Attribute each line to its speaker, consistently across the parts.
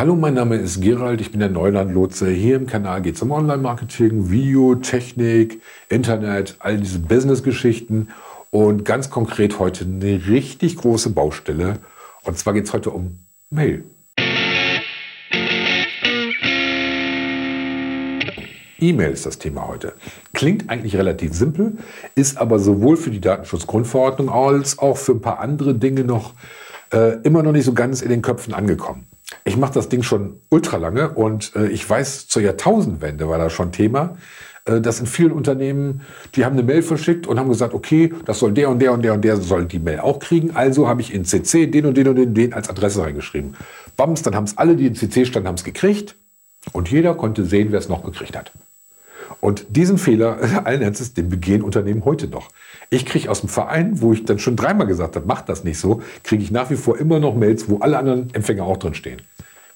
Speaker 1: Hallo, mein Name ist Gerald, ich bin der Neulandlotse. Hier im Kanal geht es um Online-Marketing, Video, Technik, Internet, all diese Business-Geschichten. Und ganz konkret heute eine richtig große Baustelle. Und zwar geht es heute um Mail. E-Mail ist das Thema heute. Klingt eigentlich relativ simpel, ist aber sowohl für die Datenschutzgrundverordnung als auch für ein paar andere Dinge noch äh, immer noch nicht so ganz in den Köpfen angekommen. Ich mache das Ding schon ultra lange und äh, ich weiß, zur Jahrtausendwende war das schon Thema. Äh, dass in vielen Unternehmen, die haben eine Mail verschickt und haben gesagt, okay, das soll der und der und der und der soll die Mail auch kriegen. Also habe ich in CC den und den und den, den als Adresse reingeschrieben. Bams, dann haben es alle, die in CC standen, haben es gekriegt. Und jeder konnte sehen, wer es noch gekriegt hat. Und diesen Fehler, allen Ernstes, den begehen Unternehmen heute noch. Ich kriege aus dem Verein, wo ich dann schon dreimal gesagt habe, macht das nicht so, kriege ich nach wie vor immer noch Mails, wo alle anderen Empfänger auch drin stehen.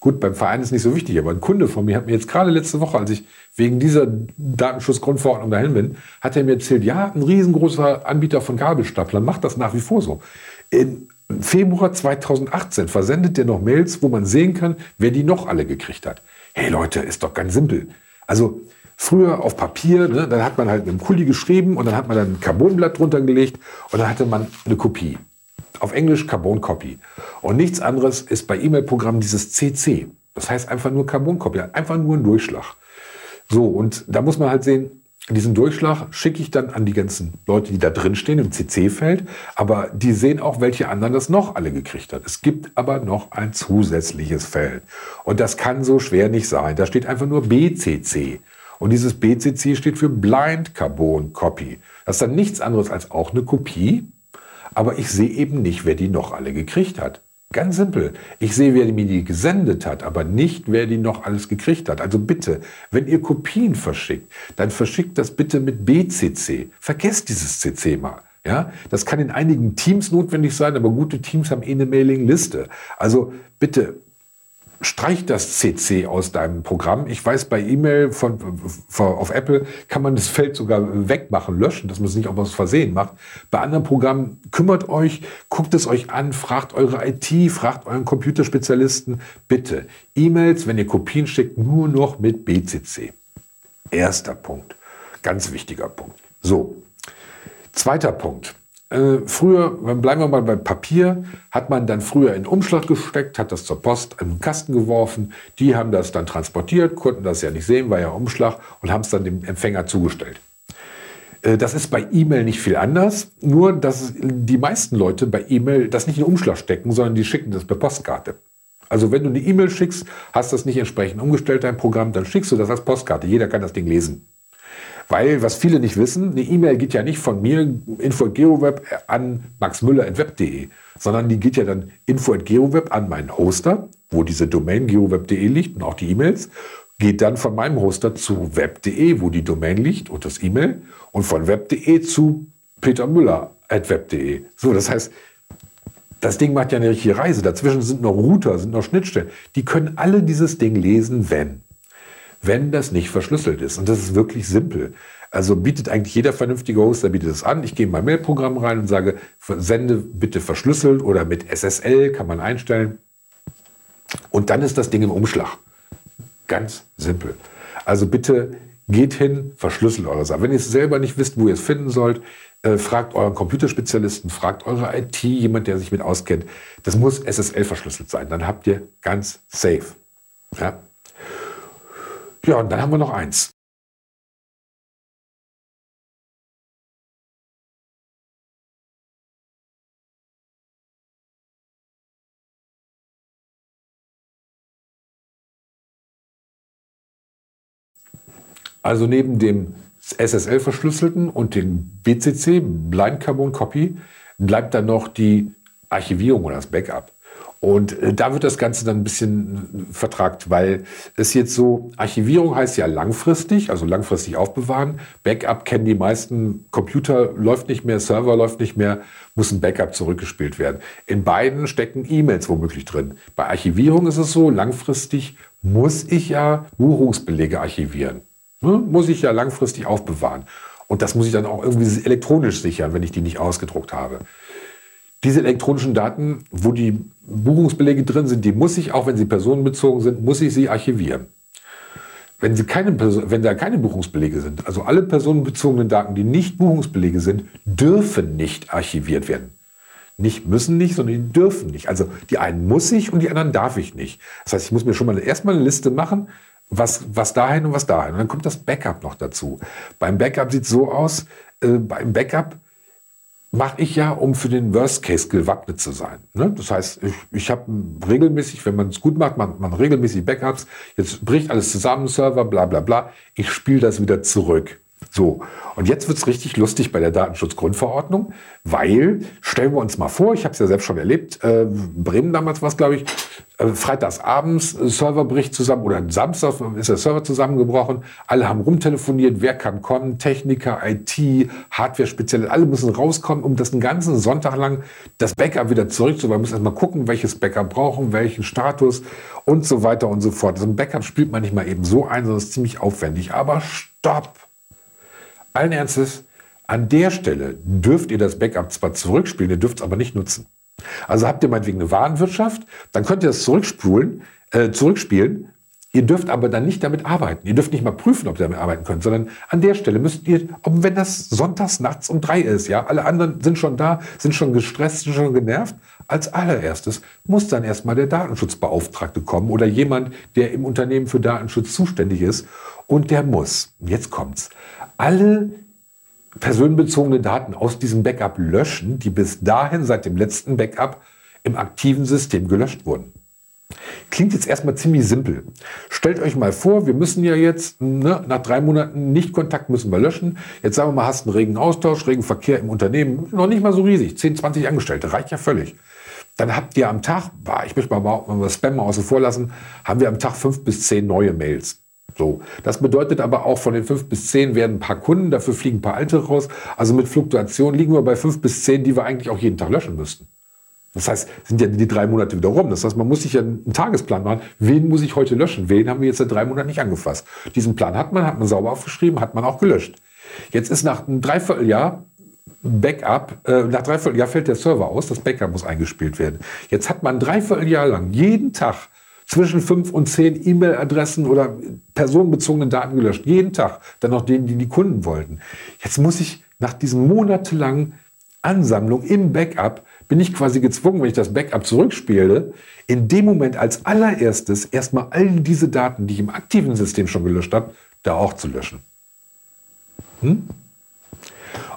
Speaker 1: Gut, beim Verein ist nicht so wichtig, aber ein Kunde von mir hat mir jetzt gerade letzte Woche, als ich wegen dieser Datenschutzgrundverordnung dahin bin, hat er mir erzählt, ja, ein riesengroßer Anbieter von Gabelstaplern macht das nach wie vor so. In Februar 2018 versendet der noch Mails, wo man sehen kann, wer die noch alle gekriegt hat. Hey Leute, ist doch ganz simpel. Also früher auf Papier, ne, dann hat man halt dem Kuli geschrieben und dann hat man dann ein Carbonblatt drunter gelegt und dann hatte man eine Kopie. Auf Englisch Carbon Copy. Und nichts anderes ist bei E-Mail-Programmen dieses CC. Das heißt einfach nur Carbon Copy, einfach nur ein Durchschlag. So, und da muss man halt sehen, diesen Durchschlag schicke ich dann an die ganzen Leute, die da drin stehen im CC-Feld, aber die sehen auch, welche anderen das noch alle gekriegt hat. Es gibt aber noch ein zusätzliches Feld. Und das kann so schwer nicht sein. Da steht einfach nur BCC. Und dieses BCC steht für Blind Carbon Copy. Das ist dann nichts anderes als auch eine Kopie, aber ich sehe eben nicht, wer die noch alle gekriegt hat. Ganz simpel. Ich sehe, wer mir die gesendet hat, aber nicht, wer die noch alles gekriegt hat. Also bitte, wenn ihr Kopien verschickt, dann verschickt das bitte mit BCC. Vergesst dieses CC mal. Ja, das kann in einigen Teams notwendig sein, aber gute Teams haben eh eine Mailingliste. Also bitte streich das CC aus deinem Programm. Ich weiß, bei E-Mail von, von, auf Apple kann man das Feld sogar wegmachen, löschen, dass man es nicht aus Versehen macht. Bei anderen Programmen kümmert euch, guckt es euch an, fragt eure IT, fragt euren Computerspezialisten. Bitte, E-Mails, wenn ihr Kopien schickt, nur noch mit BCC. Erster Punkt. Ganz wichtiger Punkt. So. Zweiter Punkt. Äh, früher, bleiben wir mal beim Papier, hat man dann früher in Umschlag gesteckt, hat das zur Post in den Kasten geworfen. Die haben das dann transportiert, konnten das ja nicht sehen, war ja Umschlag und haben es dann dem Empfänger zugestellt. Äh, das ist bei E-Mail nicht viel anders, nur dass die meisten Leute bei E-Mail das nicht in Umschlag stecken, sondern die schicken das per Postkarte. Also wenn du eine E-Mail schickst, hast das nicht entsprechend umgestellt, dein Programm, dann schickst du das als Postkarte. Jeder kann das Ding lesen. Weil, was viele nicht wissen, eine E-Mail geht ja nicht von mir, info.geroweb, an maxmüller.web.de, sondern die geht ja dann info.geroweb an meinen Hoster, wo diese Domain geroweb.de liegt und auch die E-Mails, geht dann von meinem Hoster zu web.de, wo die Domain liegt und das E-Mail, und von web.de zu petermüller.web.de. So, das heißt, das Ding macht ja eine richtige Reise. Dazwischen sind noch Router, sind noch Schnittstellen. Die können alle dieses Ding lesen, wenn wenn das nicht verschlüsselt ist. Und das ist wirklich simpel. Also bietet eigentlich jeder vernünftige Hoster bietet es an. Ich gehe in mein Mailprogramm rein und sage, sende bitte verschlüsselt oder mit SSL kann man einstellen. Und dann ist das Ding im Umschlag. Ganz simpel. Also bitte geht hin, verschlüsselt eure Sachen. Wenn ihr es selber nicht wisst, wo ihr es finden sollt, äh, fragt euren Computerspezialisten, fragt eure IT, jemand, der sich mit auskennt. Das muss SSL verschlüsselt sein. Dann habt ihr ganz safe. Ja? Ja, und dann haben wir noch eins. Also neben dem SSL verschlüsselten und dem BCC, Blind Carbon Copy, bleibt dann noch die Archivierung oder das Backup. Und äh, da wird das Ganze dann ein bisschen äh, vertragt, weil es jetzt so, Archivierung heißt ja langfristig, also langfristig aufbewahren. Backup kennen die meisten, Computer läuft nicht mehr, Server läuft nicht mehr, muss ein Backup zurückgespielt werden. In beiden stecken E-Mails womöglich drin. Bei Archivierung ist es so, langfristig muss ich ja Buchungsbelege archivieren. Ne? Muss ich ja langfristig aufbewahren. Und das muss ich dann auch irgendwie elektronisch sichern, wenn ich die nicht ausgedruckt habe. Diese elektronischen Daten, wo die Buchungsbelege drin sind, die muss ich, auch wenn sie personenbezogen sind, muss ich sie archivieren. Wenn, sie keine, wenn da keine Buchungsbelege sind, also alle personenbezogenen Daten, die nicht Buchungsbelege sind, dürfen nicht archiviert werden. Nicht müssen nicht, sondern die dürfen nicht. Also die einen muss ich und die anderen darf ich nicht. Das heißt, ich muss mir schon mal erstmal eine Liste machen, was, was dahin und was dahin. Und dann kommt das Backup noch dazu. Beim Backup sieht es so aus, äh, beim Backup mache ich ja, um für den Worst Case gewappnet zu sein. Ne? Das heißt, ich, ich habe regelmäßig, wenn man es gut macht, man, man regelmäßig Backups, jetzt bricht alles zusammen, Server, bla bla bla, ich spiele das wieder zurück. So, und jetzt wird es richtig lustig bei der Datenschutzgrundverordnung, weil, stellen wir uns mal vor, ich habe es ja selbst schon erlebt, äh, Bremen damals war glaube ich, äh, freitags abends, äh, Server bricht zusammen oder Samstag ist der Server zusammengebrochen, alle haben rumtelefoniert, wer kann kommen, Techniker, IT, Hardware-Spezielle, alle müssen rauskommen, um das einen ganzen Sonntag lang das Backup wieder zurückzuholen. Man muss erstmal gucken, welches Backup brauchen, welchen Status und so weiter und so fort. So ein Backup spielt man nicht mal eben so ein, sondern ist ziemlich aufwendig. Aber stopp! Allen Ernstes, an der Stelle dürft ihr das Backup zwar zurückspielen, ihr dürft es aber nicht nutzen. Also habt ihr meinetwegen eine Warenwirtschaft, dann könnt ihr das zurückspulen, äh, zurückspielen. Ihr dürft aber dann nicht damit arbeiten. Ihr dürft nicht mal prüfen, ob ihr damit arbeiten könnt, sondern an der Stelle müsst ihr, ob wenn das sonntags nachts um drei ist, ja, alle anderen sind schon da, sind schon gestresst, sind schon genervt. Als allererstes muss dann erstmal der Datenschutzbeauftragte kommen oder jemand, der im Unternehmen für Datenschutz zuständig ist. Und der muss, jetzt kommt's, alle personenbezogene Daten aus diesem Backup löschen, die bis dahin seit dem letzten Backup im aktiven System gelöscht wurden. Klingt jetzt erstmal ziemlich simpel. Stellt euch mal vor, wir müssen ja jetzt ne, nach drei Monaten nicht Kontakt müssen wir löschen. Jetzt sagen wir mal, hast einen regen Austausch, regen Verkehr im Unternehmen, noch nicht mal so riesig, 10, 20 Angestellte, reicht ja völlig. Dann habt ihr am Tag, ich möchte mal wenn wir Spam mal außen vor lassen, haben wir am Tag fünf bis zehn neue Mails. So. Das bedeutet aber auch, von den fünf bis zehn werden ein paar Kunden, dafür fliegen ein paar alte raus. Also mit Fluktuation liegen wir bei fünf bis zehn, die wir eigentlich auch jeden Tag löschen müssten. Das heißt, sind ja die drei Monate wieder rum. Das heißt, man muss sich ja einen Tagesplan machen. Wen muss ich heute löschen? Wen haben wir jetzt seit drei Monaten nicht angefasst? Diesen Plan hat man, hat man sauber aufgeschrieben, hat man auch gelöscht. Jetzt ist nach einem Dreivierteljahr Backup, äh, nach Dreivierteljahr fällt der Server aus, das Backup muss eingespielt werden. Jetzt hat man ein Dreivierteljahr lang jeden Tag zwischen fünf und zehn E-Mail-Adressen oder personenbezogenen Daten gelöscht. Jeden Tag. Dann noch denen, die die Kunden wollten. Jetzt muss ich nach diesen monatelangen Ansammlung im Backup, bin ich quasi gezwungen, wenn ich das Backup zurückspiele, in dem Moment als allererstes erstmal all diese Daten, die ich im aktiven System schon gelöscht habe, da auch zu löschen. Hm?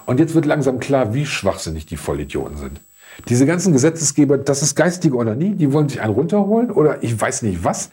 Speaker 1: Und jetzt wird langsam klar, wie schwachsinnig die Vollidioten sind. Diese ganzen Gesetzesgeber, das ist geistige oder nie, die wollen sich einen runterholen oder ich weiß nicht was.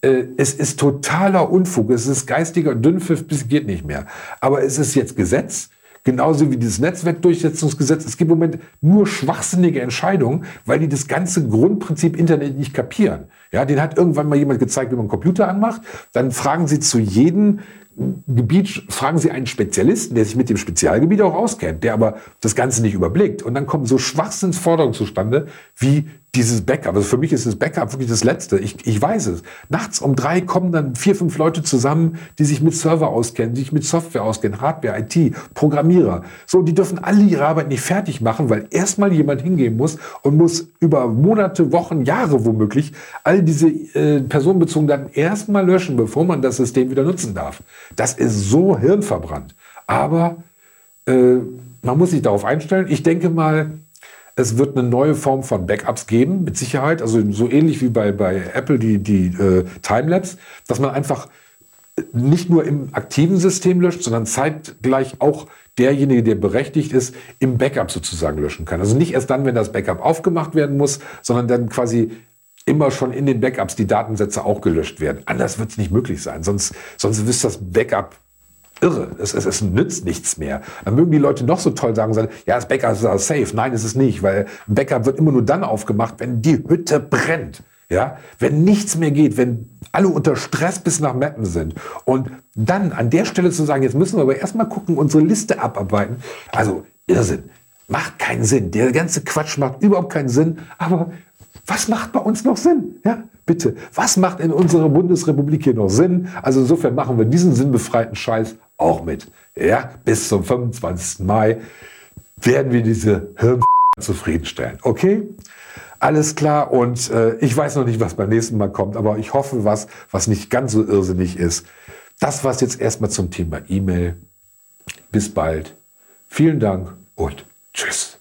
Speaker 1: Äh, es ist totaler Unfug, es ist geistiger Dünnpfiff bis geht nicht mehr. Aber es ist jetzt Gesetz, genauso wie dieses Netzwerkdurchsetzungsgesetz. Es gibt im Moment nur schwachsinnige Entscheidungen, weil die das ganze Grundprinzip Internet nicht kapieren. Ja, den hat irgendwann mal jemand gezeigt, wie man einen Computer anmacht. Dann fragen sie zu jedem Gebiet fragen Sie einen Spezialisten, der sich mit dem Spezialgebiet auch auskennt, der aber das Ganze nicht überblickt. Und dann kommen so Schwachsinnsforderungen zustande, wie dieses Backup. Also für mich ist das Backup wirklich das Letzte. Ich, ich weiß es. Nachts um drei kommen dann vier, fünf Leute zusammen, die sich mit Server auskennen, die sich mit Software auskennen, Hardware, IT, Programmierer. So, die dürfen alle ihre Arbeit nicht fertig machen, weil erstmal jemand hingehen muss und muss über Monate, Wochen, Jahre womöglich all diese äh, personenbezogenen Daten erstmal löschen, bevor man das System wieder nutzen darf. Das ist so hirnverbrannt. Aber äh, man muss sich darauf einstellen. Ich denke mal, es wird eine neue Form von Backups geben, mit Sicherheit. Also so ähnlich wie bei, bei Apple die, die äh, Timelapse, dass man einfach nicht nur im aktiven System löscht, sondern zeitgleich auch derjenige, der berechtigt ist, im Backup sozusagen löschen kann. Also nicht erst dann, wenn das Backup aufgemacht werden muss, sondern dann quasi immer schon in den Backups die Datensätze auch gelöscht werden. Anders wird es nicht möglich sein. Sonst, sonst ist das Backup irre. Es, es, es nützt nichts mehr. Dann mögen die Leute noch so toll sagen, ja, das Backup ist safe. Nein, ist es nicht, weil ein Backup wird immer nur dann aufgemacht, wenn die Hütte brennt. Ja, wenn nichts mehr geht, wenn alle unter Stress bis nach Mappen sind und dann an der Stelle zu sagen, jetzt müssen wir aber erstmal gucken, unsere Liste abarbeiten. Also Irrsinn. Macht keinen Sinn. Der ganze Quatsch macht überhaupt keinen Sinn. Aber was macht bei uns noch Sinn? Ja, bitte. Was macht in unserer Bundesrepublik hier noch Sinn? Also insofern machen wir diesen sinnbefreiten Scheiß auch mit. Ja, bis zum 25. Mai werden wir diese Hirn zufriedenstellen. Okay? Alles klar und äh, ich weiß noch nicht, was beim nächsten Mal kommt, aber ich hoffe was, was nicht ganz so irrsinnig ist. Das war's jetzt erstmal zum Thema E-Mail. Bis bald. Vielen Dank und tschüss.